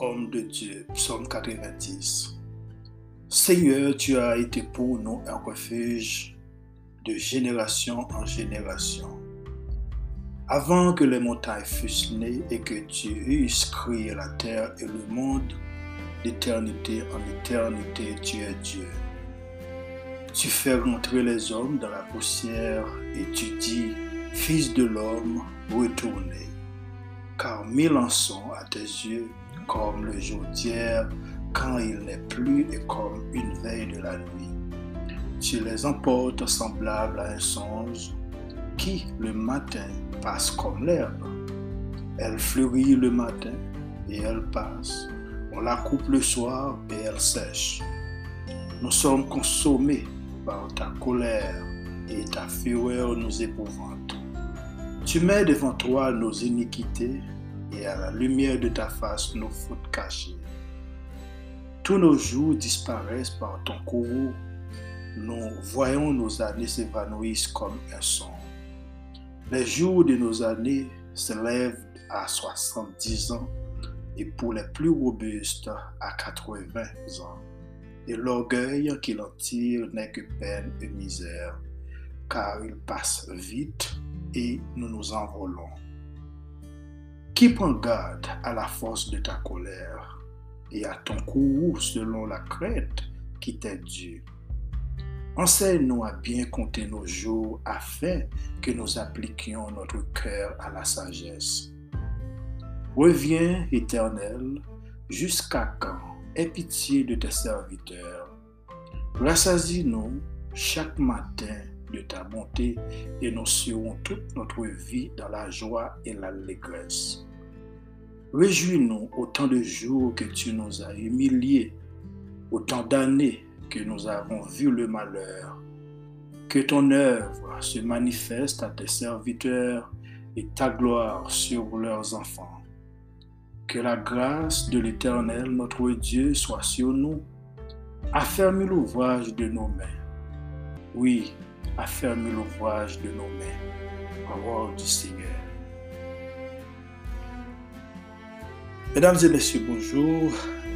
Homme de Dieu, psaume 90. Seigneur, tu as été pour nous un refuge de génération en génération. Avant que les montagnes fussent nées et que tu eusses créé la terre et le monde, d'éternité en éternité, tu es Dieu. Tu fais rentrer les hommes dans la poussière et tu dis, Fils de l'homme, retournez car mille en sont à tes yeux comme le jour d'hier quand il n'est plus et comme une veille de la nuit. Tu les emportes semblables à un songe qui le matin passe comme l'herbe? Elle fleurit le matin et elle passe. On la coupe le soir et elle sèche. Nous sommes consommés par ta colère et ta fureur nous épouvante. Tu mets devant toi nos iniquités et à la lumière de ta face nos fautes cachées. Tous nos jours disparaissent par ton courroux. Nous voyons nos années s'évanouissent comme un son. Les jours de nos années s'élèvent à 70 ans et pour les plus robustes à 80 ans. Et l'orgueil qu'il en tire n'est que peine et misère, car il passe vite et nous nous envolons. Qui prend garde à la force de ta colère et à ton courroux selon la crainte qui t'est due? Enseigne-nous à bien compter nos jours afin que nous appliquions notre cœur à la sagesse. Reviens, Éternel, jusqu'à quand Aie pitié de tes serviteurs. Rassasie-nous chaque matin de ta bonté et nous serons toute notre vie dans la joie et l'allégresse. Réjouis-nous autant de jours que tu nous as humiliés, autant d'années que nous avons vu le malheur. Que ton œuvre se manifeste à tes serviteurs et ta gloire sur leurs enfants. Que la grâce de l'Éternel, notre Dieu, soit sur nous. Affermis l'ouvrage de nos mains. Oui, affermis l'ouvrage de nos mains. Parole du Seigneur. Mesdames et messieurs, bonjour.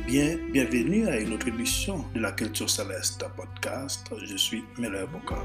Bien, bienvenue à une autre édition de la Culture Céleste podcast. Je suis Miller Bokar.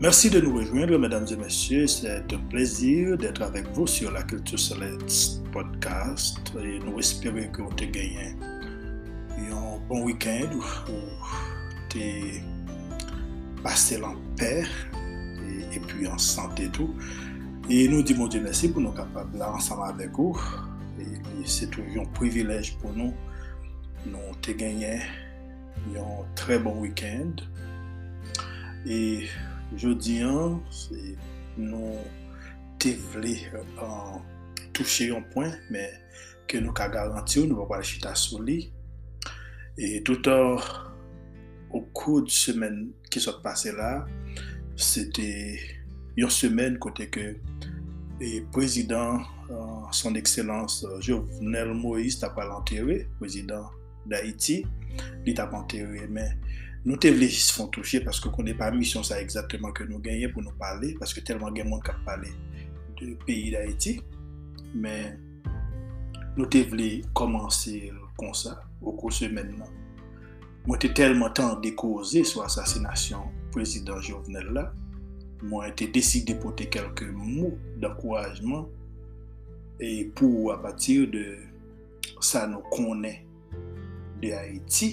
Merci de nous rejoindre, mesdames et messieurs. C'est un plaisir d'être avec vous sur la Culture Céleste podcast nous espérons que vous avez gagné un bon week-end où vous avez passé en paix et, et puis en santé tout. E nou di moun di mersi pou nou kapab la ansama avek ou. E se tou yon privilej pou nou. Nou te genyen yon tre bon wikend. E jodi an, nou te vle euh, an touche yon pwen, men ke nou ka garanti ou nou pa wale chita sou li. E tout an, ou kou di semen ki sot pase la, se te... yon semen kote ke e prezident uh, son ekselans uh, Jovenel Moïse tap al anterre, prezident d'Haïti, li tap anterre, men nou te vle jis fon touche paske konen pa misyon sa exactement ke nou genye pou nou pale, paske telman gen moun kap pale de peyi d'Haïti, men nou te vle komanse kon sa, ou kon semen nan. Mwen te telman tan dekoze sou asasinasyon prezident Jovenel la, mwen te deside pote kelke mou d'akouajman e pou apatir de sa nou konen de Haiti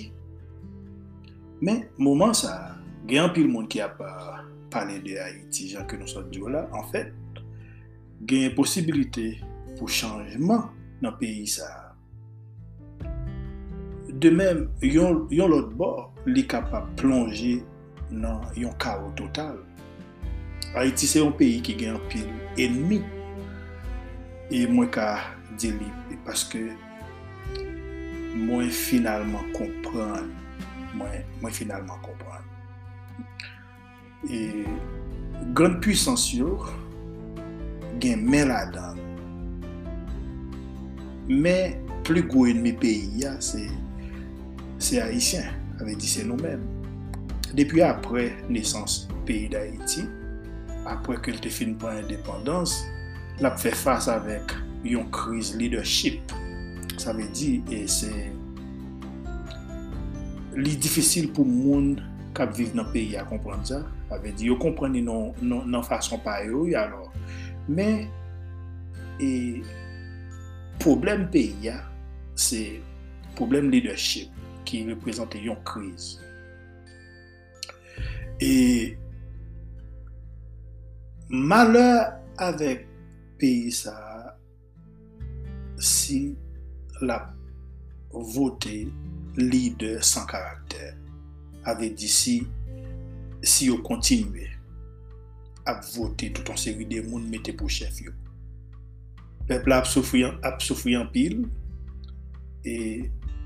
men, mouman sa gen pil moun ki ap pale de Haiti, jan ke nou sa diyo la an fèt, gen posibilite pou chanjman nan peyi sa de men, yon, yon lot bo li kapap plonje nan yon kao total. Haiti se yon peyi ki gen apil enmi. E mwen ka deli. E paske mwen finalman kompran. Mwen, mwen finalman kompran. E gran pwisans yo gen men la dan. Men pli gwo enmi peyi ya se se Haitien. Ave di se nou men. Depi apre nesans peyi da Haiti apre ke l te fin pou indépendance, l ap fè fass avèk yon kriz leadership. Sa vè di, e se li difisil pou moun kap viv nan peyi a kompran sa. Sa vè di, yo kompran non, nan, nan, nan fason pa yo, yalò. Men, e problem peyi a, se problem leadership ki reprezentè yon kriz. E maleur avèk peyi sa si la vote lider san karakter. Ave di si, si yo kontinue ap vote tout an seri de moun mette pou chef yo. Pepla ap soufri an pil e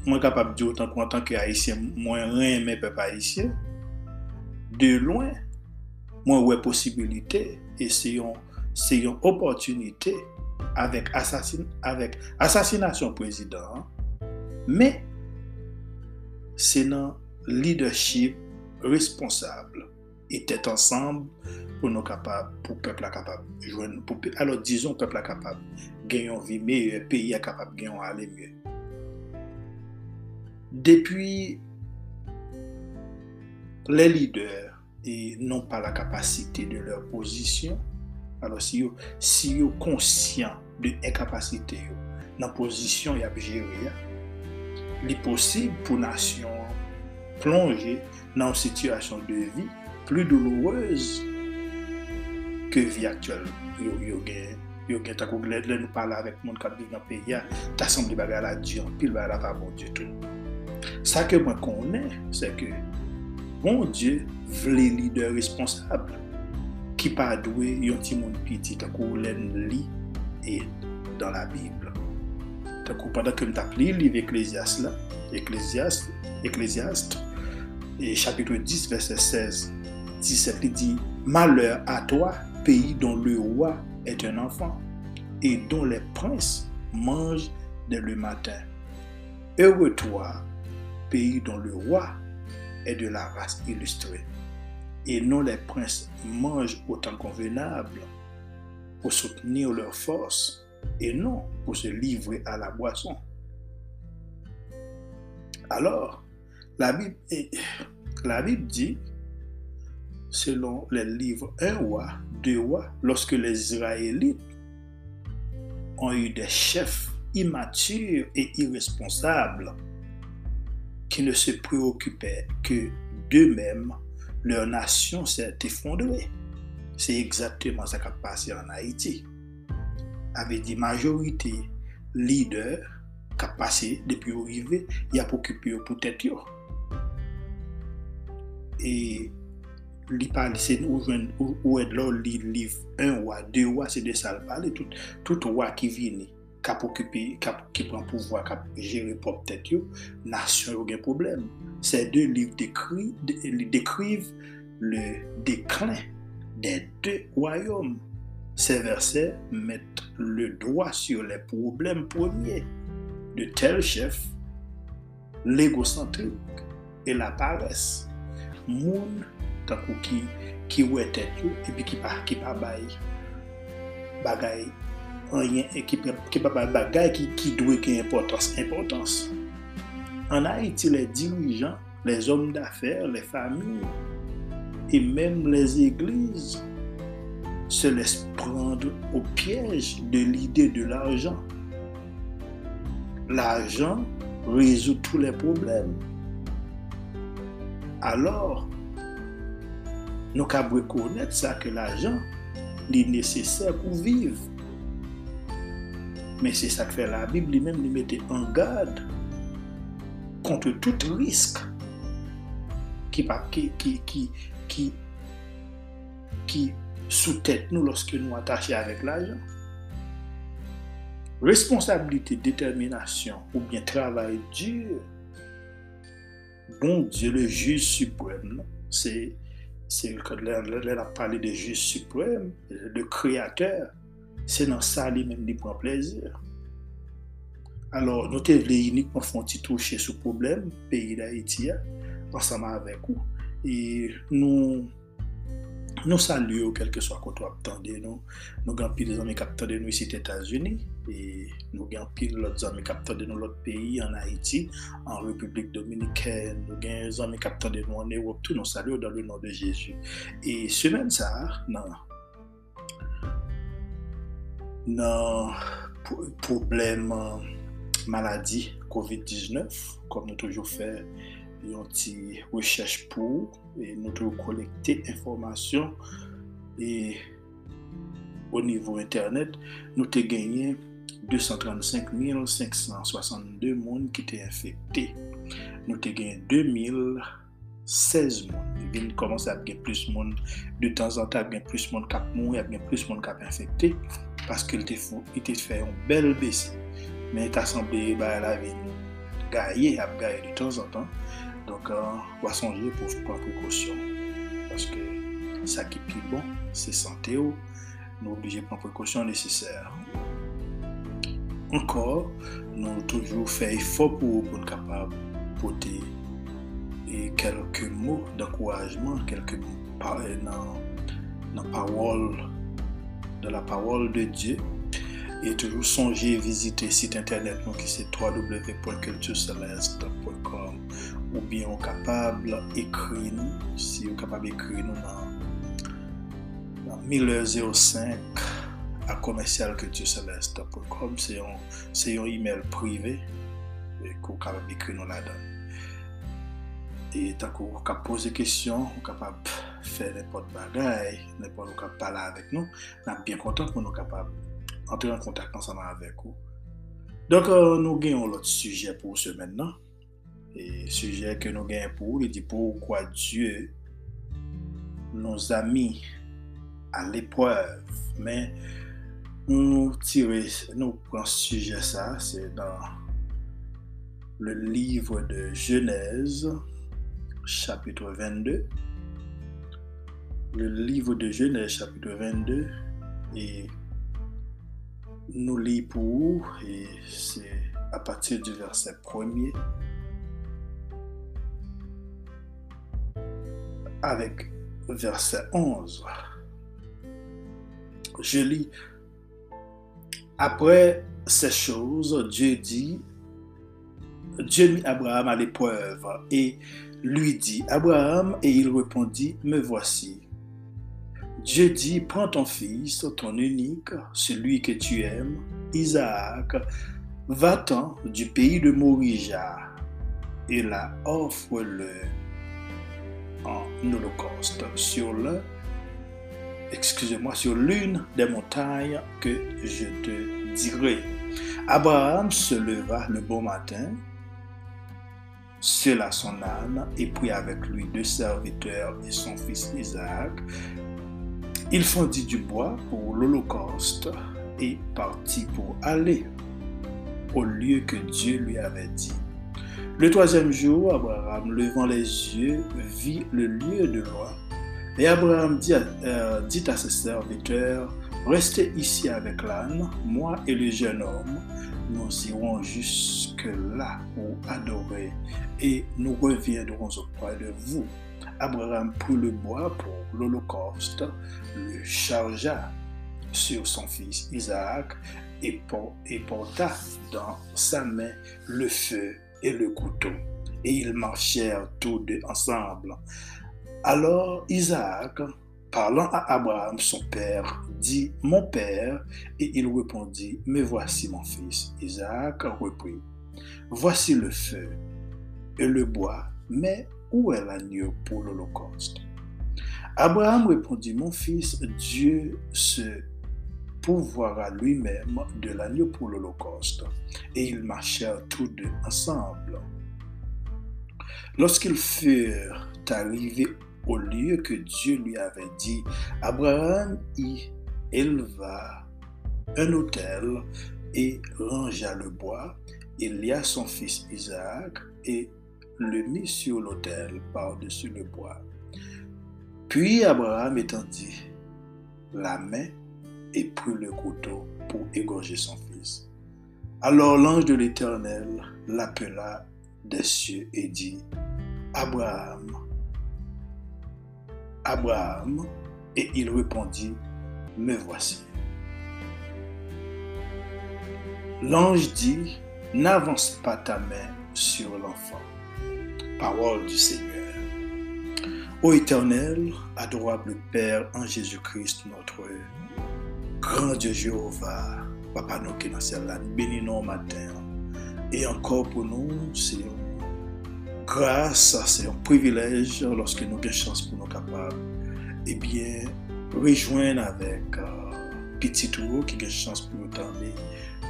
mwen kapap di otan kon tan ki Haitien mwen renmen pep Haitien de loin mwen wè posibilite e se yon, se yon opotunite avèk asasin, asasinasyon prezident, mè se nan leadership responsable et tèt ansamb pou nou kapab, pou pepl a kapab jwen, pou pepl, alò dizon pepl a kapab genyon vi meye, peyi a kapab genyon ale mye. Depi le lider et non par la capacité de leur position. Alors si yo, si yo conscient de incapacité yo, nan posisyon yap jere ya, li posib pou nasyon plonje nan situasyon de vi plu douloureuse ke vi aktuel yo, yo gen. Yo gen tako gled le nou pala avèk moun kap viv nan peyi ya, ta sanble bagay la diyan, pil bagay la pa bon diyo tou. Sa ke mwen konen, se ke bon Dieu vle leader responsable ki pa dwe yon ti moun piti takou lè li et dans la Bible. Takou padan ke m tap li, liv Ecclesiastes la, Ecclesiastes, Ecclesiastes, et chapitre 10, verset 16, 17, il dit, Malheur à toi, pays dont le roi est un enfant et dont les princes mangent dès le matin. Heureux toi, pays dont le roi de la race illustrée et non les princes mangent autant convenable pour soutenir leur force et non pour se livrer à la boisson. Alors, la Bible, la Bible dit selon les livres 1 roi, 2 rois, lorsque les Israélites ont eu des chefs immatures et irresponsables qui ne se préoccupaient que d'eux-mêmes, leur nation s'est effondrée. C'est exactement ce qui a passé en Haïti. Avec des majorités leaders qui ont passé depuis arrivée, ils a occupé pour tête. Et li pale se nou jwen ou ed lor li liv un wwa, de wwa, se de sal pale, tout, tout wa ki vini. kap okipi, kap ki pran pouvoi, kap jere pop tet yo, nasyon yo gen problem. Se de liv dekri, de, dekriv le deklin de de wayom. Se verse met le doa sur le problem premier de tel chef l'egocentrik e la pares. Moun takou ki, ki wè tet yo epi ki pa, ki pa bay bagay anyen e ki pa bay bagay ki, ki dwe ki importans, importans. An Haiti, le dirijan, les om d'affer, les fami, e menm les églises se laissent prendre au piège de l'idée de l'argent. L'argent résout tous les problèmes. Alors, nous avons reconnaître ça que l'argent est nécessaire pour vivre. Mais c'est ça que fait la Bible lui-même, lui mettait en garde contre tout risque qui, sous tête nous lorsque nous attachons avec l'argent. Responsabilité, détermination ou bien travail dur. Bon Dieu, le juge suprême, c'est c'est quand a parlé de juge suprême, le créateur, se nan sa li menm li pran plezir. Alors, nou te vle unikman fon ti touche sou problem, peyi da iti ya, ansama avek ou. E nou, nou salye ou kelke swa kontou ap tande nou. Nou gen pil zami kap tande nou isi t'Etats-Unis. E nou gen pil lot zami kap tande nou lot peyi an Haiti, an Republik Dominikèn. Nou gen zami kap tande nou an Europe, tout nou salye ou dan le nan de Jésus. E semen sa, nan... nan problem euh, maladi COVID-19, kom nou toujou fè yon ti rechèche pou, e nou toujou kolekte informasyon, e o nivou internet, nou te genye 235.562 moun ki te infekte. Nou te genye 2016 moun. E vin komanse ap gen plus moun, de tan zan ta ap gen plus moun kap moun, ap gen plus moun kap infekte. paske l te fou, l te fè yon bel besi. Men ta sanble ba la vin gaye, ap gaye de ton zan tan. Donk an, wasonje pou fpon prekosyon. Paske sa ki pi bon, se sante ou, nou oblije pon prekosyon neseser. Ankor, nou toujou fè ifo pou pou n kapab pote e kelke mou d'ankourajman, kelke mou nan, nan parol de la parole de Dieu. Et toujours songer visiter site internet qui c'est www.cultureceleste.com ou bien capable d'écrire nous. Si vous capable d'écrire nous dans, dans 1005 à commercialcultureceleste.com c'est un, c'est un email privé que vous capable d'écrire nous là-dedans. Et tant que vous poser poser questions, vous capable faire n'importe bagaille, n'importe quoi parler avec nous, nous sommes bien contents pour nous capables entrer en contact ensemble avec vous. Donc, euh, nous avons l'autre sujet pour ce maintenant. Et le sujet que nous avons pour, il dit pourquoi Dieu nous a mis à l'épreuve? Mais nous tirons, nous prenons ce sujet ça, c'est dans le livre de Genèse, chapitre 22. Le livre de Genèse, chapitre 22, et nous lisons pour et c'est à partir du verset premier avec verset 11. Je lis, après ces choses, Dieu dit, Dieu mit Abraham à l'épreuve et lui dit, Abraham, et il répondit, me voici. Dieu dit, prends ton fils, ton unique, celui que tu aimes, Isaac, va-t'en du pays de Morija et la offre-le en holocauste sur le, excusez-moi, sur l'une des montagnes que je te dirai. Abraham se leva le bon matin, cela son âne, et prit avec lui deux serviteurs et son fils Isaac, il fondit du bois pour l'Holocauste et partit pour aller au lieu que Dieu lui avait dit. Le troisième jour, Abraham, levant les yeux, vit le lieu de loin. Et Abraham dit à, euh, dit à ses serviteurs, Restez ici avec l'âne, moi et le jeune homme, nous irons jusque là pour adorer, et nous reviendrons auprès de vous. Abraham prit le bois pour l'Holocauste, le chargea sur son fils Isaac et, porta dans sa main le feu et le couteau. Et ils marchèrent tous deux ensemble. Alors Isaac parlant à Abraham, son père, dit, Mon père, et il répondit, Me voici mon fils. Isaac reprit, Voici le feu et le bois, mais où est l'agneau pour l'Holocauste? Abraham répondit, Mon fils, Dieu se pourvoira lui-même de l'agneau pour l'Holocauste. Et ils marchèrent tous deux ensemble. Lorsqu'ils furent arrivés au lieu que Dieu lui avait dit, Abraham y éleva un autel et rangea le bois. Il lia son fils Isaac et le mit sur l'autel par-dessus le bois. Puis Abraham étendit la main et prit le couteau pour égorger son fils. Alors l'ange de l'Éternel l'appela des cieux et dit, Abraham, Abraham, et il répondit, Me voici. L'ange dit, N'avance pas ta main sur l'enfant. Parole du Seigneur. Ô Éternel, adorable Père en Jésus-Christ, notre grand Dieu Jéhovah, Papa nous qui dans bénis-nous matin. Et encore pour nous, c'est grâce, c'est un privilège lorsque nous avons chance pour nous capables, eh bien, rejoindre avec pitit ou ki gen chans pou yo tanbe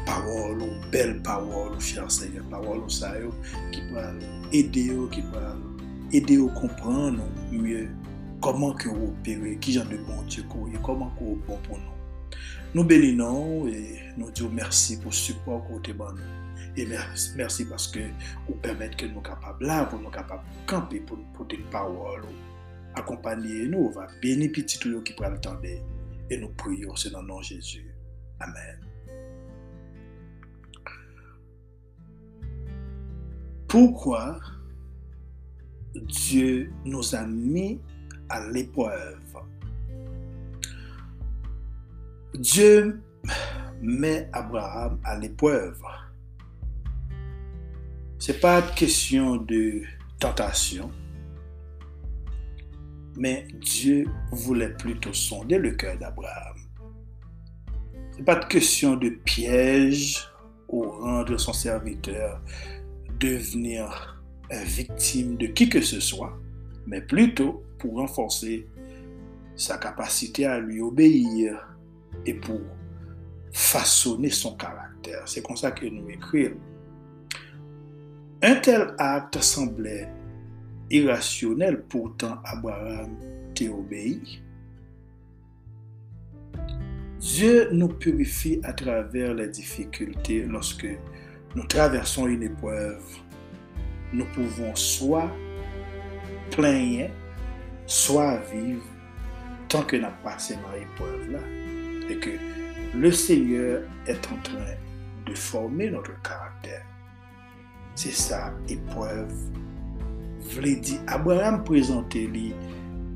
pawol ou bel pawol ou fianseyen, pawol ou sa yo ki pral ede yo, ki pral ede yo kompran nou mye koman ki yo opere, ki jan de bon diyo ko ye, koman ki yo bon pou nou. Nou beli nou, nou diyo mersi pou support kote ban nou. E mersi paske ou permette ke nou kapab la, pou nou kapab kampe pou nou pote pawol ou akompanyen nou, va beni pitit ou yo ki pral tanbe. Et nous prions, c'est dans le nom Jésus. Amen. Pourquoi Dieu nous a mis à l'épreuve? Dieu met Abraham à l'épreuve c'est pas question de tentation, mais Dieu voulait plutôt sonder le cœur d'Abraham. C'est pas de question de piège ou rendre son serviteur devenir victime de qui que ce soit, mais plutôt pour renforcer sa capacité à lui obéir et pour façonner son caractère. C'est comme ça que nous écrivons un tel acte semblait irrationnel, pourtant Abraham t'obéit. Dieu nous purifie à travers les difficultés lorsque nous traversons une épreuve. Nous pouvons soit plaigner, soit vivre tant que nous passé dans l'épreuve là et que le Seigneur est en train de former notre caractère. C'est ça, épreuve. vle di Abraham prezante li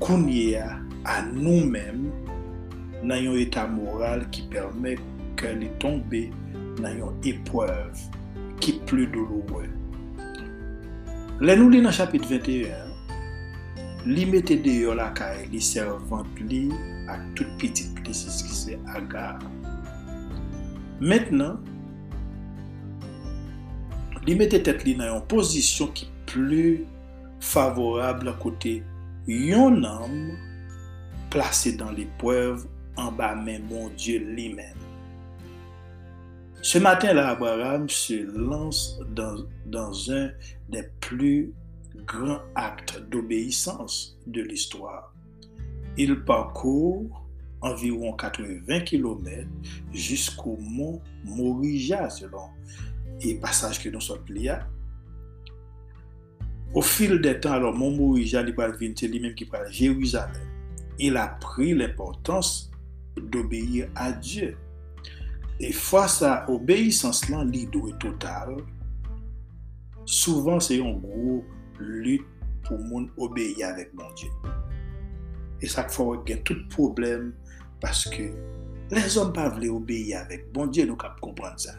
kounye a a nou men nan yon eta moral ki permè ke li tombe nan yon epwav ki plu dolowe. Le nou li nan chapit 21, li mette deyo la kae li servant li ak tout pitit plisis ki se agar. Mètnen, li mette tet li nan yon posisyon ki plou favorable kote yon nam plase dan l'epwev an ba men bon Diyo li men. Se maten la Abraham se lance dan un de plu gran akte d'obeysans de l'histoire. Il parkour environ 80 km jusqu'au mont Morija selon et passage que nous sommes liés. Au fil des temps, alors Montmorija li pral vin, c'est lui-même qui pral Jérusalem. Il a pris l'importance d'obéir à Dieu. Et face à obéissance lan, li do est total. Souvan se yon gro lut pou moun obeye avèk moun Diyo. E sak fò wè gen tout problem paske les om pa vle obeye avèk moun Diyo nou kap kompran sa.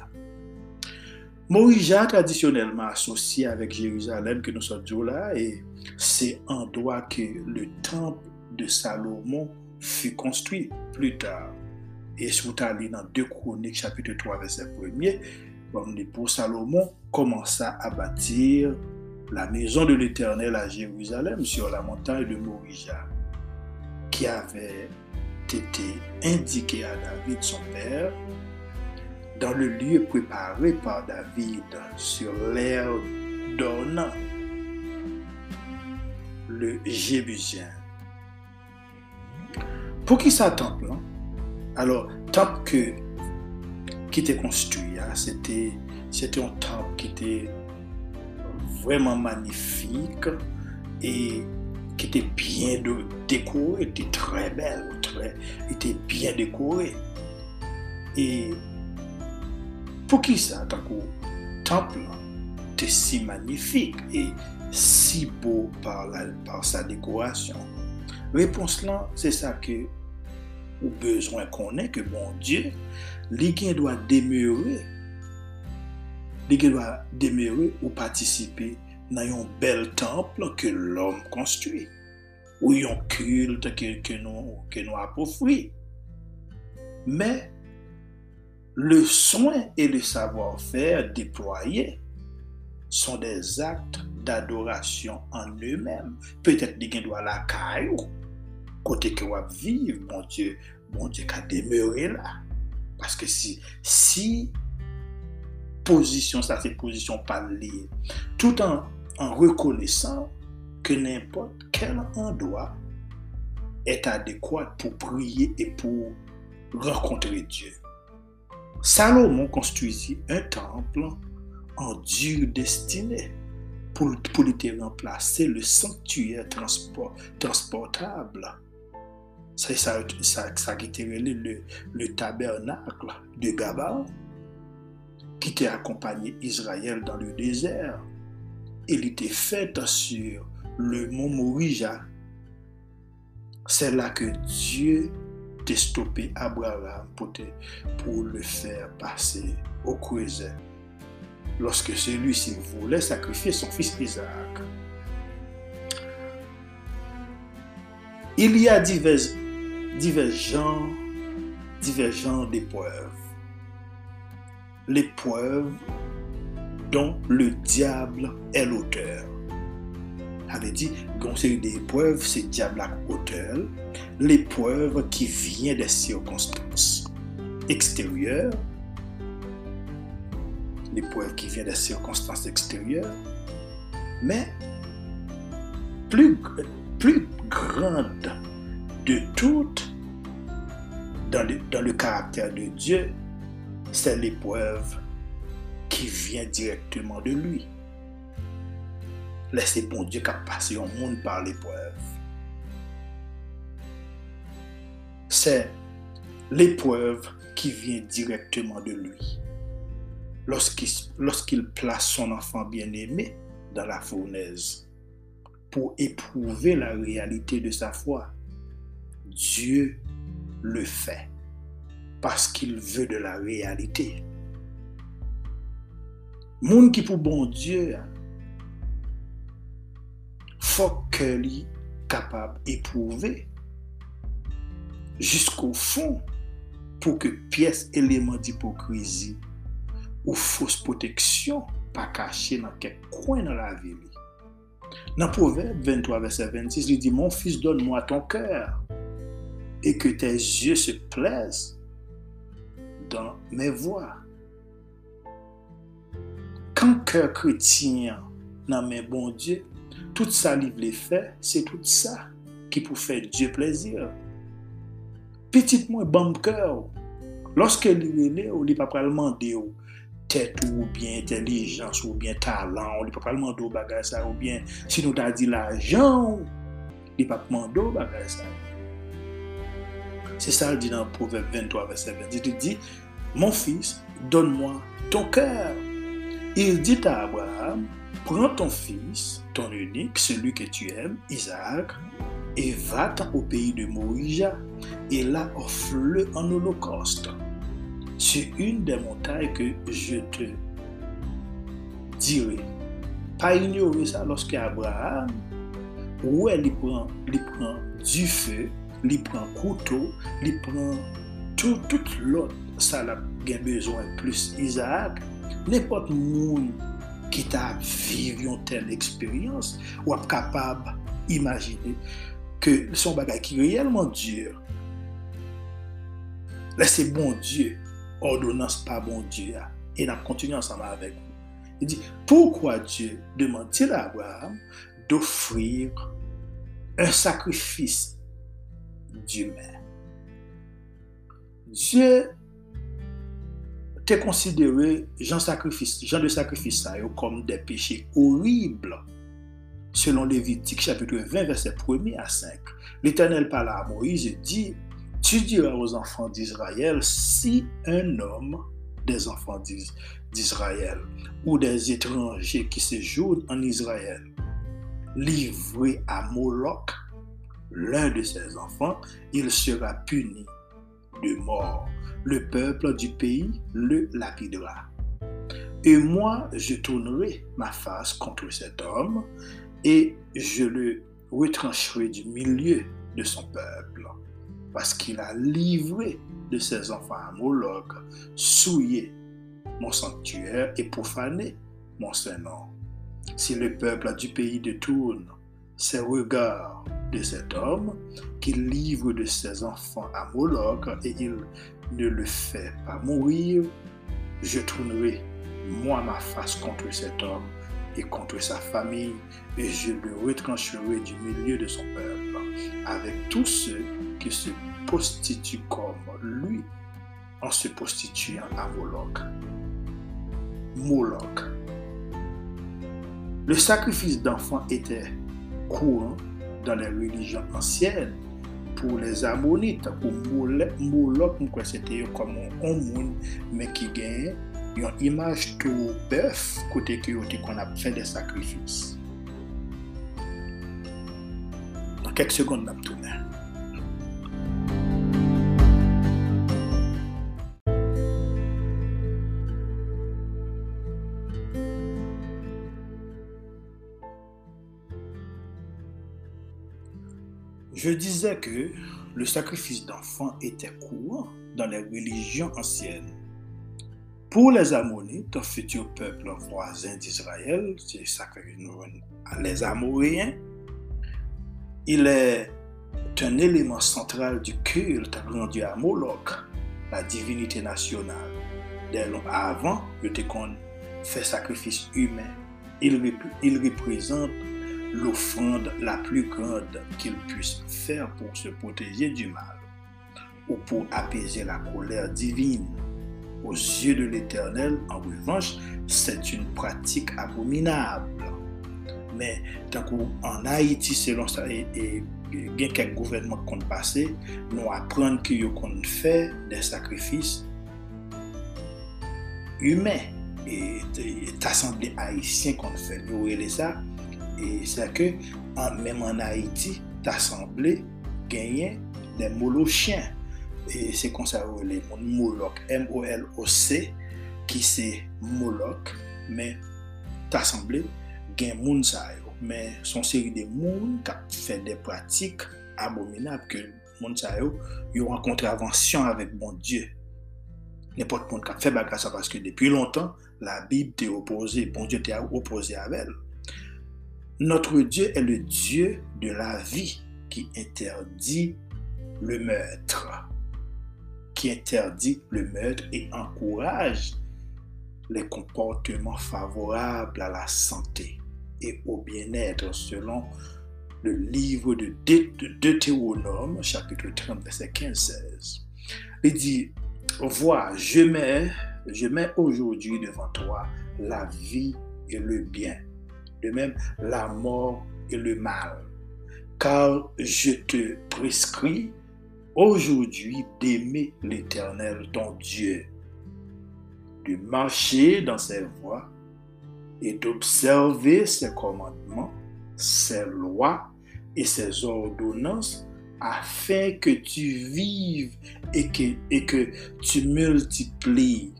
Morija traditionnellement associé avec Jérusalem que nous sommes là et c'est un endroit que le temple de Salomon fut construit plus tard. Et si vous allez dans 2 Chroniques, chapitre 3, verset 1er, pour Salomon commença à bâtir la maison de l'Éternel à Jérusalem sur la montagne de Morija, qui avait été indiquée à David, son père, dans le lieu préparé par David sur l'air d'Ornan, le Jébusien. Pour qui ça temple? Alors, temple que, qui était construit, hein, c'était, c'était un temple qui était vraiment magnifique et qui était bien décoré, était très belle, très, était bien décoré. Pou ki sa takou temple te si magnifik e si bo par, la, par sa dekorasyon? Repons lan, se sa ke ou bezwen konen ke bon Diyo, li gen doa demure, li gen doa demure ou patisipe nan yon bel temple ke l'om konstwi, ou yon kulte ke, ke nou, nou apofwi. Men, le soin et le savoir-faire déployés sont des actes d'adoration en eux-mêmes. Peut-être que doit la caille côté que vous vivre, mon Dieu, mon Dieu, qu'à demeurer là. Parce que si, si position, ça c'est position pas liée, tout en, en reconnaissant que n'importe quel endroit est adéquat pour prier et pour rencontrer Dieu. Salomon construisit un temple en dure destinée pour, pour remplacer le sanctuaire transport, transportable ça, ça, ça qui était le, le tabernacle de Gabaon, qui était accompagné Israël dans le désert. Il était fait sur le mont Morija. C'est là que Dieu a stoppé Abraham pour, pour le faire passer au creuset lorsque celui-ci voulait sacrifier son fils Isaac. Il y a divers divers genres, divers genres d'épreuves. L'épreuve dont le diable est l'auteur. Avait dit, une série d'épreuves, c'est diable auteur. L'épreuve qui vient des circonstances extérieures. L'épreuve qui vient des circonstances extérieures. Mais plus, plus grande de toutes dans le, dans le caractère de Dieu, c'est l'épreuve qui vient directement de lui. Laissez bon Dieu qu'à passer au monde par l'épreuve. C'est l'épreuve qui vient directement de lui. Lorsqu'il place son enfant bien-aimé dans la fournaise pour éprouver la réalité de sa foi Dieu le fait parce qu'il veut de la réalité. Moun qui pour bon Dieu, fok ke li kapab epouve jiskou fon pou ke piyes eleman d'hipokrizi ou fos proteksyon pa kache nan kek kwen nan la vi li. Nan proverbe 23 verset 26 li di, Mon fils donne moi ton kèr et que tes yeux se plaisent dans mes voies. Kan kèr kretien nan men bon Dieu tout sa li vle fè, se tout sa ki pou fè Diyo plezir. Petit mwen bamb kèw, loske li rele ou li pa pralman de ou, tèt ou bien intelijans ou bien talan, ou li pa pralman do bagay sa ou bien, si nou ta di la jan, li pa pralman do bagay sa. Se sa li di nan Proverbe 23 verset 20, di di, mon fils, don mwen ton kèw, Il dit à Abraham, prends ton fils, ton unique, celui que tu aimes, Isaac, et va-t'en au pays de Morija, et là offre-le en holocauste. C'est une des montagnes que je te dirai. Pas ignorer ça lorsque Abraham, où il prend, il prend du feu li pran koutou, li pran tout, lot sa la gen bezwen plus Isaac, nepot moun ki ta viv yon tel eksperyans, wap kapab imajine ke son bagay ki reyelman djur. La se bon djur, ordonans pa bon djur ya, e nap kontinu ansama avek moun. Il e dit, pourquoi Dieu demande-t-il à Abraham d'offrir un sacrifice d'humain? Dieu t'a considéré Jean, sacrifice, Jean de sacrifice comme des péchés horribles. Selon Lévitique chapitre 20, verset 1 à 5. L'Éternel parla à Moïse et dit, tu diras aux enfants d'Israël, si un homme des enfants d'Israël ou des étrangers qui séjournent en Israël livré à Moloch, l'un de ses enfants, il sera puni de mort. Le peuple du pays le lapidera. Et moi, je tournerai ma face contre cet homme et je le retrancherai du milieu de son peuple parce qu'il a livré de ses enfants à Moloch, souillé mon sanctuaire et profané mon Saint-Nom. Si le peuple du pays détourne ses regards de cet homme, qu'il livre de ses enfants à Moloch et il ne le fait pas mourir, je tournerai moi ma face contre cet homme et contre sa famille, et je le retrancherai du milieu de son peuple, avec tous ceux qui se prostituent comme lui en se prostituant à Moloch. Moloch. Le sacrifice d'enfants était courant dans les religions anciennes pou les abonit, ou pou lop mwen kwen sete yo komon on moun, men ki gen yon imaj tou bef kote ki yo te kon ap fè de sakrifis. Nan kek sekond nan ap tounen. Je disais que le sacrifice d'enfants était courant dans les religions anciennes. Pour les Ammonites, un futur peuple voisin d'Israël, les Amoréens, il est un élément central du culte rendu à Moloch, la divinité nationale. Dès avant, il fait sacrifice humain. Il représente l'offrande la plus grande qu'il puisse faire pour se protéger du mal ou pour apaiser la colère divine. Aux yeux de l'Éternel, en revanche, c'est une pratique abominable. Men, tan kou an Haiti selon sa e, e gen kek gouvenman kon pase, nou apren ki yo kon fè de sakrifis humè. E tasemble Haitien kon fè, yo wè lè sa, E se ke, an, menm an Haiti, ta sanble genyen de molo chien. E se konserve le moun molok, M-O-L-O-C, ki se molok, men ta sanble gen moun sa yo. Men son seri de moun kap fè de pratik abominab ke moun sa yo yo an kontravansyon avèk bon Diyo. Nèpot moun kap fè baga sa paske depi lontan, la Bib te opose, bon Diyo te opose avèl. Notre Dieu est le Dieu de la vie qui interdit le meurtre, qui interdit le meurtre et encourage les comportements favorables à la santé et au bien-être selon le livre de Deutéronome, chapitre 30, verset 15-16. Il dit, vois, je mets, je mets aujourd'hui devant toi la vie et le bien même la mort et le mal. Car je te prescris aujourd'hui d'aimer l'Éternel, ton Dieu, de marcher dans ses voies et d'observer ses commandements, ses lois et ses ordonnances afin que tu vives et que tu multiplies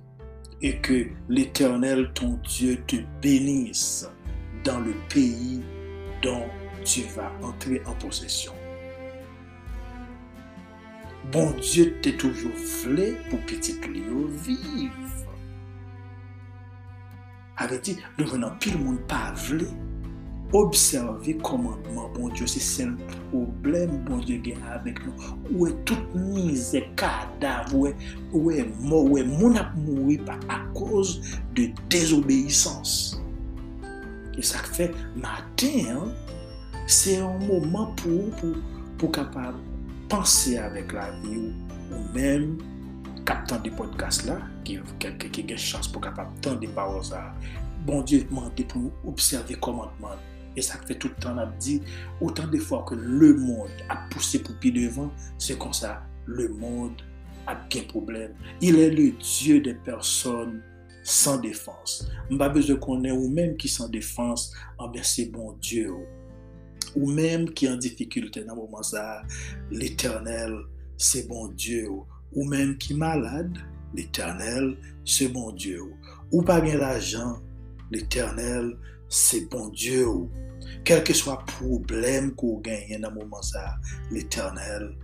et que l'Éternel, ton Dieu, te bénisse dans le pays dont tu vas entrer en possession. Bon Dieu t'est toujours vlé pour petit Léo vive. Avec dit, le renan pile moun pa vlé. Observe komandman, bon Diyo, se sel problem, bon Diyo gen avèk nou. Ou e tout mize kadav, ouè, ouè, ouè moun ap moui pa a koz de désobéissance. E sak fe, matin, se yon mouman pou, pou, pou kapab panse avèk la vi ou, ou mèm kap tan de podcast la, ki, ki, ki gen chans pou kapap tan de parol sa. Bon Diyo mande pou observe komantman. E sa kfe toutan ap di, outan de fwa ke le moun ap pousse pou pi devan, se kon sa, le moun ap gen problem. Il est le Dieu de personne san defans. Mba bezwe konen ou menm ki san defans, anber se bon Diyo ou. Ou menm ki an difikulte nan mouman sa, l'Eternel se bon Diyo ou. Ou menm ki malade, l'Eternel se bon Diyo ou. Ou pa gen la jan, l'Eternel se bon Diyo ou. Kelke swa problem kou genyen nan mouman sa, l'Eternel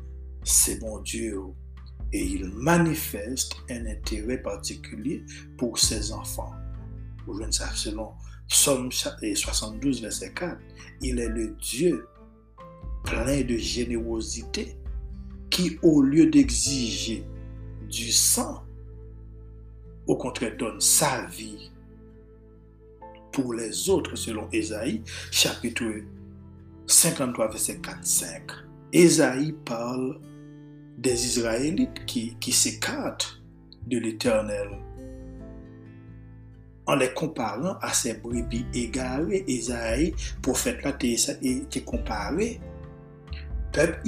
se bon Diyo ou. Et il manifeste un intérêt particulier pour ses enfants. Vous voyez ça selon Psaume 72, verset 4. Il est le Dieu plein de générosité qui, au lieu d'exiger du sang, au contraire donne sa vie pour les autres, selon Ésaïe, chapitre 53, verset 4-5. Ésaïe parle des Israélites qui, qui s'écartent de l'Éternel. En les comparant à ces brebis égarées, Ésaïe, prophète là, était comparé, peuple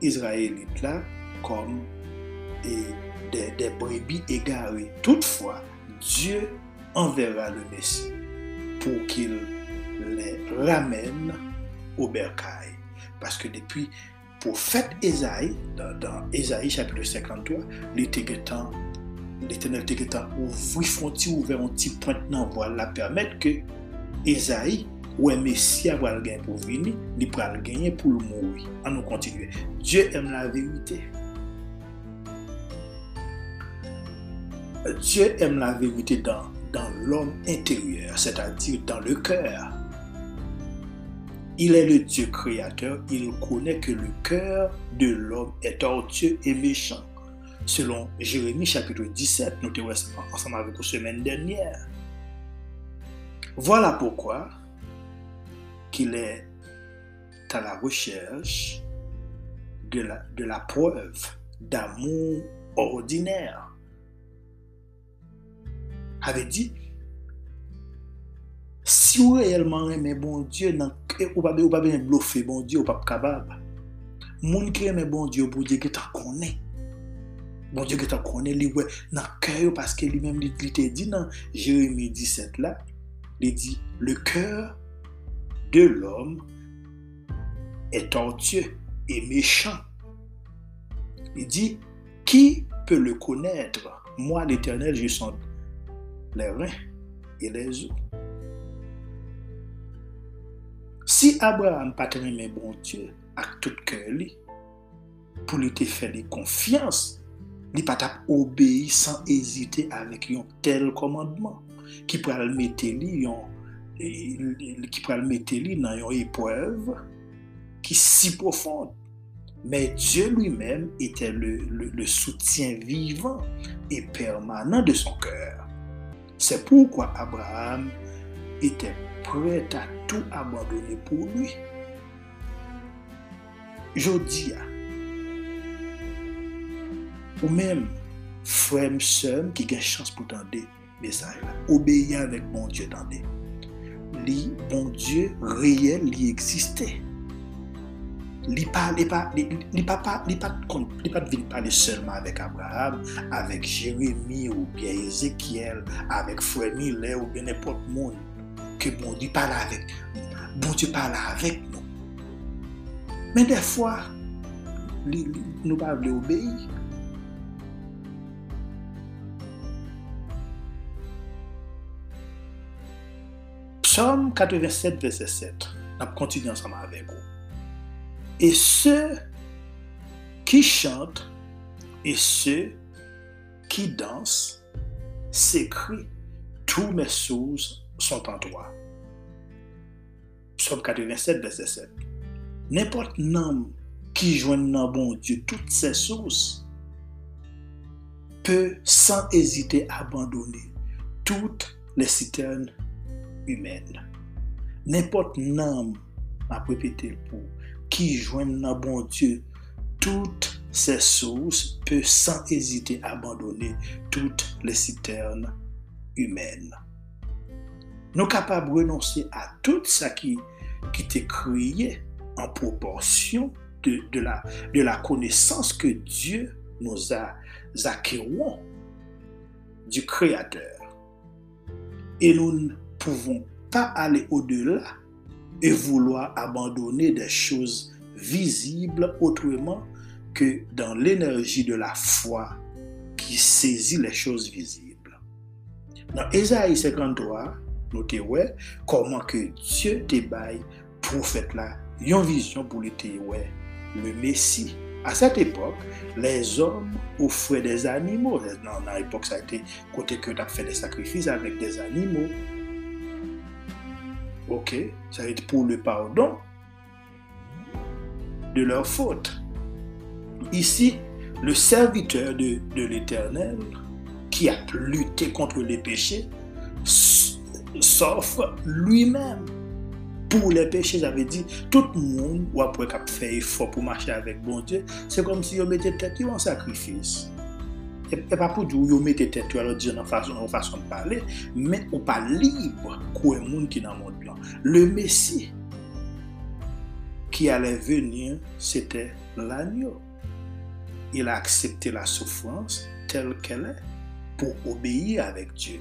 israélite là, comme des, des brebis égarées. Toutefois, Dieu enverra le Messie pour qu'il les ramène au bercail. Parce que depuis prophète Esaïe, dans, dans Esaïe chapitre 53, l'éternel était ouvrir frontière, ouvert un petit point que Esaïe ou un Messie avoir le pour venir, il pourra le gagner pour le mourir. On nous continuer. Dieu aime la vérité. Dieu aime la vérité dans dans l'homme intérieur, c'est-à-dire dans le cœur. Il est le Dieu créateur, il connaît que le cœur de l'homme est tortueux et méchant. Selon Jérémie chapitre 17, nous étions ensemble avec la semaine dernière. Voilà pourquoi qu'il est à la recherche de la, preuve d'amour ordinaire avait dit, si vous réellement aimez bon Dieu, vous ne pouvez pas bien bluffer bon Dieu, vous pas capable. Moun qui aime bon Dieu, pour Dieu qui t'en connaît. Bon Dieu qui t'en connaît, lui, ouais, dans le cœur, parce que lui-même, il t'a dit dans Jérémie 17 là, il dit, le cœur de l'homme est tortueux et méchant. Il dit, qui peut le connaître? Moi, l'Éternel, je sens les reins et les os. Si Abraham patre men bon Diyo ak tout kèr li, pou li te fè li konfians, li patap obeyi san ezite avèk yon tel komandman ki pral mette li yon ki pral mette li nan yon epwev ki si profonde. Mais Dieu lui-même était le, le, le, soutien vivant et permanent de son cœur. C'est pourquoi Abraham était prêt à tout abandonné pour lui. Jodi a, ou mèm fwèm sèm ki gen chans pou tande mesaj la, obeyan vek bon Diyo tande. Li bon Diyo reyel li eksiste. Li pa, li pa, li, li pa, pa, li pa, li pa devine pale sèlman avèk Abraham, avèk Jérémie ou bien Ezekiel, avèk fwèmi le ou bien epot moun. Bon Dieu parle avec, bon Dieu parle avec nous. Mais des fois, li, li, nous pas voulons obéir. Psaume 87, verset 7. On continue ensemble avec vous. Et ceux qui chantent et ceux qui dansent s'écrient, tous mes sources sont en toi. Psaume 87, verset 7. N'importe homme qui joint dans bon Dieu toutes ses sources peut sans hésiter abandonner toutes les citernes humaines. N'importe homme, m'a répété pour, qui joint dans bon Dieu toutes ses sources peut sans hésiter abandonner toutes les citernes humaines. Nous capables de renoncer à tout ça qui, qui t'est créé en proportion de, de, la, de la connaissance que Dieu nous a acquérons du Créateur. Et nous ne pouvons pas aller au-delà et vouloir abandonner des choses visibles autrement que dans l'énergie de la foi qui saisit les choses visibles. Dans Ésaïe 53, notez ouais, comment que Dieu te prophète là, une vision pour le ouais, le Messie. À cette époque, les hommes offraient des animaux. Dans, l'époque, ça a été côté que tu as fait des sacrifices avec des animaux. Ok, ça a été pour le pardon de leurs fautes. Ici, le serviteur de, l'Éternel, qui a lutté contre les péchés, s'offre lui-même pour les péchés. J'avais dit, tout le monde ou après a fait effort pour marcher avec bon Dieu, c'est comme si on mettait tête en sacrifice. Et pas pour dire vous mettez tête alors dire en façon, en façon de parler, mais on pas libre quoi monde qui dans le monde Le Messie qui allait venir, c'était l'agneau il a accepté la souffrance telle qu'elle est pour obéir avec Dieu.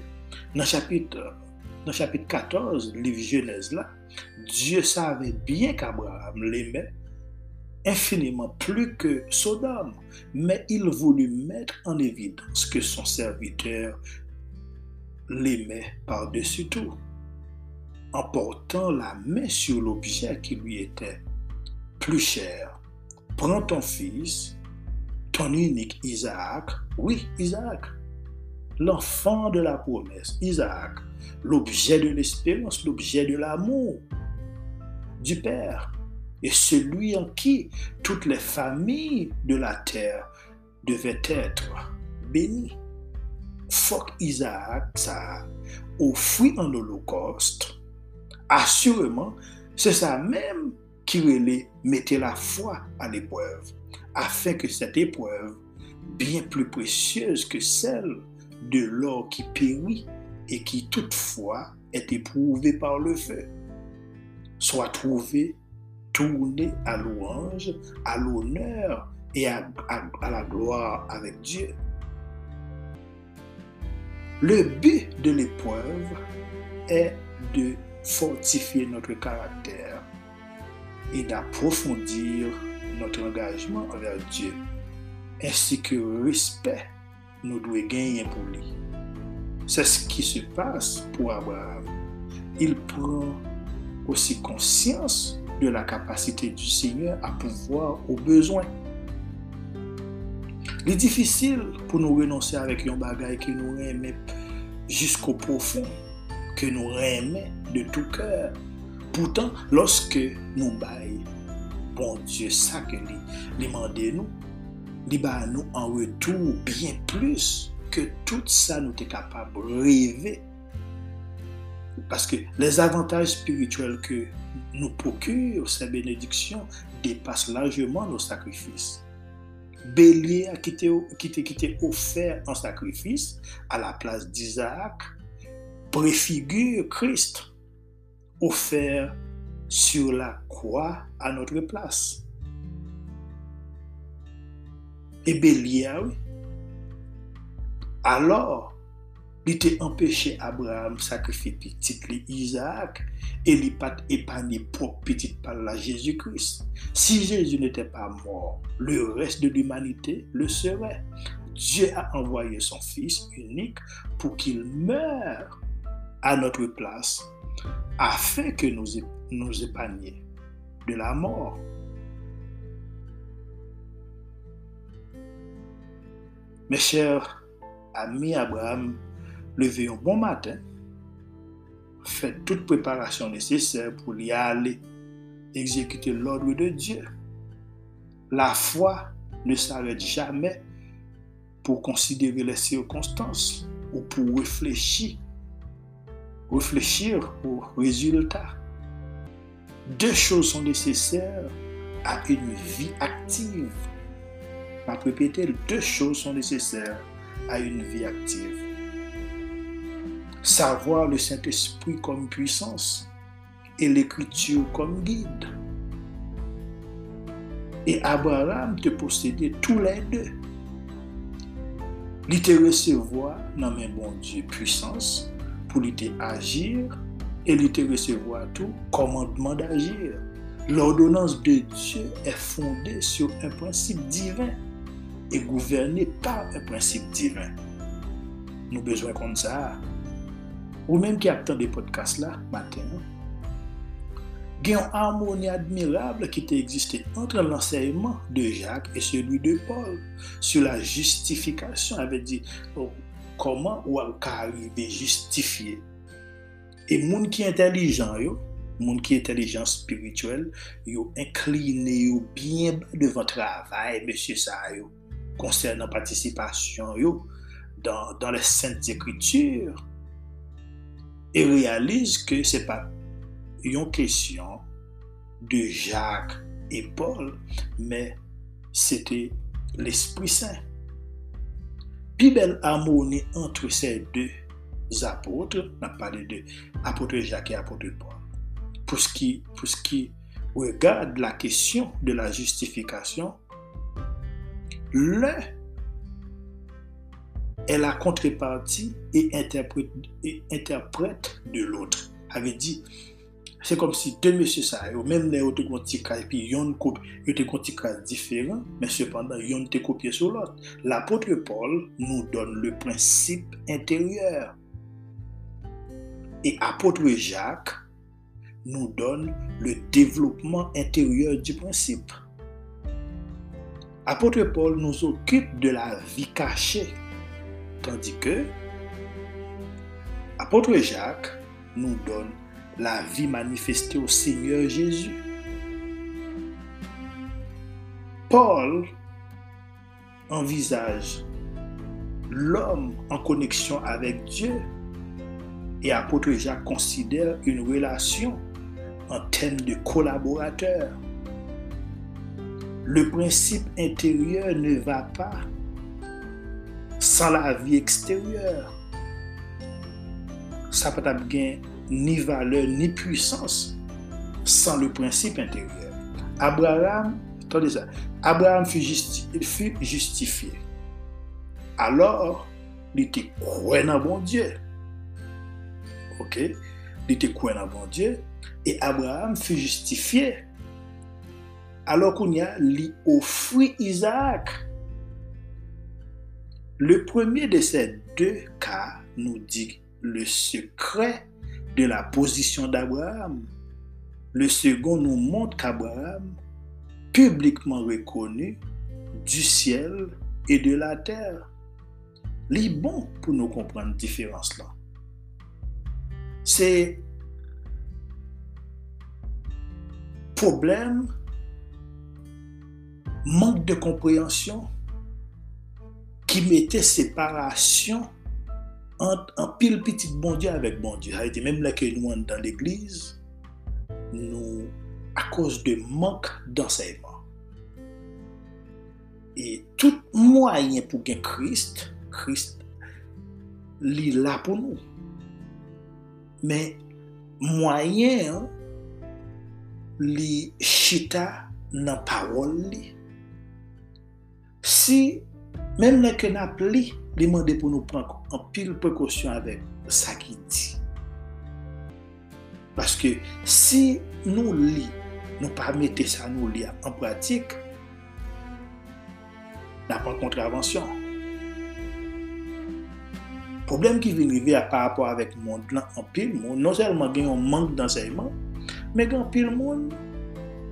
Dans le chapitre, dans chapitre 14, livre Genèse là, Dieu savait bien qu'Abraham l'aimait infiniment plus que Sodome, mais il voulut mettre en évidence que son serviteur l'aimait par-dessus tout, en portant la main sur l'objet qui lui était plus cher. Prends ton fils, ton unique Isaac, oui, Isaac, l'enfant de la promesse, Isaac, l'objet de l'espérance, l'objet de l'amour du Père, et celui en qui toutes les familles de la terre devaient être bénies. Faut Isaac, ça, offrit en holocauste, assurément, c'est ça même qui mettait la foi à l'épreuve afin que cette épreuve, bien plus précieuse que celle de l'or qui périt et qui toutefois est éprouvée par le feu, soit trouvée tournée à louange, à l'honneur et à, la gloire avec Dieu. Le but de l'épreuve est de fortifier notre caractère et d'approfondir notre engagement envers Dieu, ainsi que le respect nous devons gagner pour lui. C'est ce qui se passe pour Abraham. Il prend aussi conscience de la capacité du Seigneur à pouvoir aux besoins. Il est difficile pour nous renoncer avec un bagage que nous aimons jusqu'au profond, que nous aimons de tout cœur. Pourtant, lorsque nous baillons bon Dieu ça que lui demandé nous, va nous en retour bien plus que tout ça nous est capable de rêver. Parce que les avantages spirituels que nous procurent ces bénédictions dépassent largement nos sacrifices. Bélier qui était offert en sacrifice à la place d'Isaac préfigure Christ offert sur la croix à notre place. Et Bélia, oui. Alors, il était empêché Abraham sacrifier petit Isaac et il pas épargné pour petit par la Jésus-Christ. Si Jésus n'était pas mort, le reste de l'humanité le serait. Dieu a envoyé son Fils unique pour qu'il meure à notre place afin que nous, nous épargnions de la mort. Mes chers amis Abraham, levez un bon matin, faites toute préparation nécessaire pour y aller exécuter l'ordre de Dieu. La foi ne s'arrête jamais pour considérer les circonstances ou pour réfléchir, réfléchir aux résultats. Deux choses sont nécessaires à une vie active. Je répéter, deux choses sont nécessaires à une vie active. Savoir le Saint-Esprit comme puissance et l'écriture comme guide. Et Abraham te possédait tous les deux. Il te recevoir dans mes bon Dieu puissance pour lui agir et il te recevoir tout commandement d'agir. L'ordonnance de Dieu est fondée sur un principe divin et gouvernée par un principe divin. Nous besoin comme ça. Ou même qui attend des podcasts là, matin, il y a une harmonie admirable qui existé entre l'enseignement de Jacques et celui de Paul sur la justification. avait dit oh, comment ou arriver justifier. Et monde qui intelligent, yo, monde qui intelligent spirituel, yo incliné yo bien devant travail, monsieur ça concernant participation dans, dans les saintes écritures et réalise que c'est pas une question de Jacques et Paul, mais c'était l'Esprit Saint. Puis belle harmonie entre ces deux apôtres, on a parlé de apôtre Jacques et apôtre Paul. Pour ce qui, pour ce qui regarde la question de la justification, l'un est la contrepartie et interprète, de l'autre. Avait dit, c'est comme si deux messieurs ça, même les autres ont puis ils ont un différent, mais cependant, ils ont copié sur l'autre. L'apôtre Paul nous donne le principe intérieur. Et apôtre Jacques nous donne le développement intérieur du principe. Apôtre Paul nous occupe de la vie cachée, tandis que apôtre Jacques nous donne la vie manifestée au Seigneur Jésus. Paul envisage l'homme en connexion avec Dieu et apôtre Jacques considère une relation en termes de collaborateur. Le principe intérieur ne va pas sans la vie extérieure. Ça peut être bien ni valeur, ni puissance sans le principe intérieur. Abraham, Abraham fut, justifié. Alors, il était croyant bon Dieu. Ok? Il était croyant bon Dieu. Et Abraham fut justifié. Alors qu'on y a, offrit Isaac. Le premier de ces deux cas nous dit le secret de la position d'Abraham. Le second nous montre qu'Abraham, publiquement reconnu du ciel et de la terre, est bon pour nous comprendre la différence là. C'est problème, mank de kompryansyon ki mette separasyon an pil pitit bon Diyo avèk bon Diyo. Ha ete mèm la ke nou an dan l'Eglise, nou a koz de mank d'enseyman. E tout mwayen pou gen Christ, Christ li la pou nou. Men mwayen li chita nan parol li. Si, menm lè ke nap li, li mande pou nou pran an pil prekosyon avèk sa ki di. Paske si nou li, nou pa mette sa nou li an pratik, nan pran kontravensyon. Problem ki vin rive a par rapport avèk moun nan an pil moun, non selman gen yon mank dansèyman, men gen an pil moun,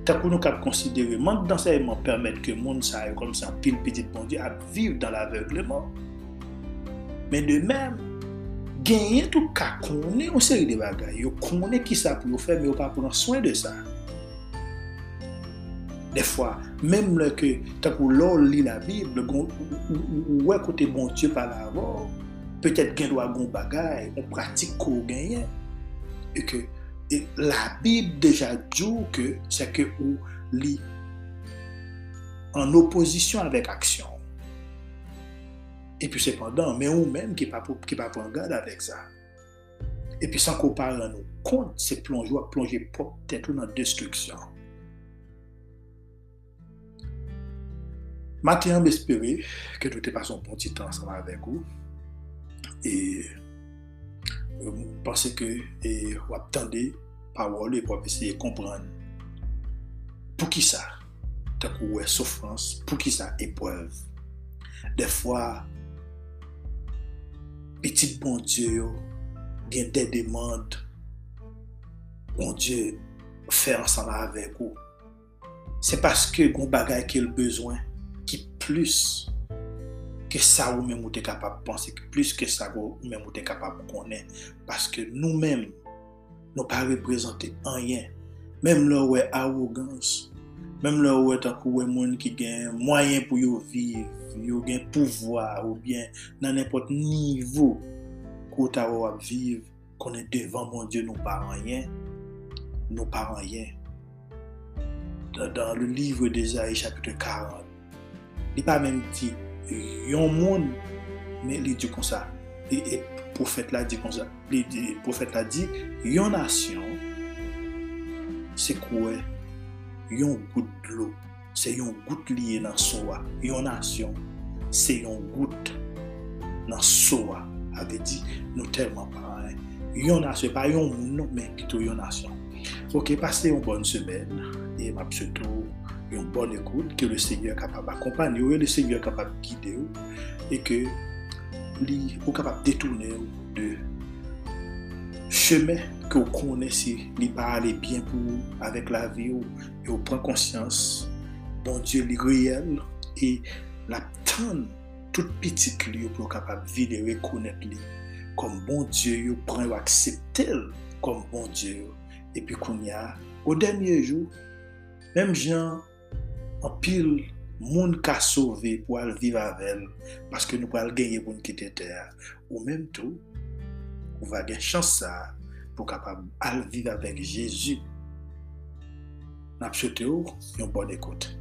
Takou nou kap konsidere mank d'enseyman permèt ke moun sa yo kom sa pil pitit bondi ap viv dan l'avegleman. Men de mèm, genyen tou ka konen ou seri de bagay. Yo konen ki sa pou yo fè, men yo pa pou nan soyn de sa. De fwa, mèm lè ke takou lò li la bib, ou wè kote bon Diyo pa la avò, petèt gen do a gon bagay, ou pratik ko genyen. E ke, la Bible déjà dit que c'est que ou lit en opposition avec action. Et puis cependant, mais ou même qui pas qui pas prendre garde avec ça. Et puis sans qu'on parle à nous compte, c'est plonger, plonger peut-être dans la destruction. Matin, j'espère que nous te passons un petit temps ensemble avec vous. Et je pense que vous pawol ou pou ap esye kompran. Pou ki sa? Tak ou wè soufrans, pou ki sa epwev. De fwa, petit bon Diyo, gen de demande, bon Diyo, fè ansan la avèk ou. Se paske goun bagay ke l bezwen, ki plus ke sa ou mè mou te kapab panse, ki plus ke sa ou mè mou te kapab konen, paske nou mèm, nou pa reprezentè anyen. Mèm lò wè arrogans, mèm lò wè takou wè moun ki gen mwayen pou yo viv, yo gen pouvoi ou bien nan nepot nivou kouta wè wè viv, konen devan moun Diyo nou pa anyen, nou pa anyen. Dan, dan le livre de Zayi chapitre 40, li pa mèm ti yon moun, mè li di kon sa, li e, e prophète l'a dit comme ça. Le prophète l'a dit, une nation, c'est quoi? Une goutte de l'eau. C'est une goutte liée dans soi. Une nation, c'est une goutte dans soi. Avait dit, nous tellement pareil. Une nation, pas un monde, mais plutôt une nation. Ok, passez une bonne semaine et ma surtout une bonne écoute, que le Seigneur est capable d'accompagner, que le Seigneur est capable de guider et que li ou kapap detourne ou de chemè ke ou konen si li pa ale bien pou avèk la vi ou e ou pren konsyans bon Diyo li reyel e la tan tout pitik li ou pou kapap vide rekonet li kom bon Diyo yo pren ou akseptel kom bon Diyo epi kon ya ou denye jou mèm jan an pil moun ka sove pou al vive avel, paske nou pou al genye pou nou kite ter. Ou menm tou, ou va gen chansa pou kapab al vive avek Jezu. Nap chote ou, yon bon ekote.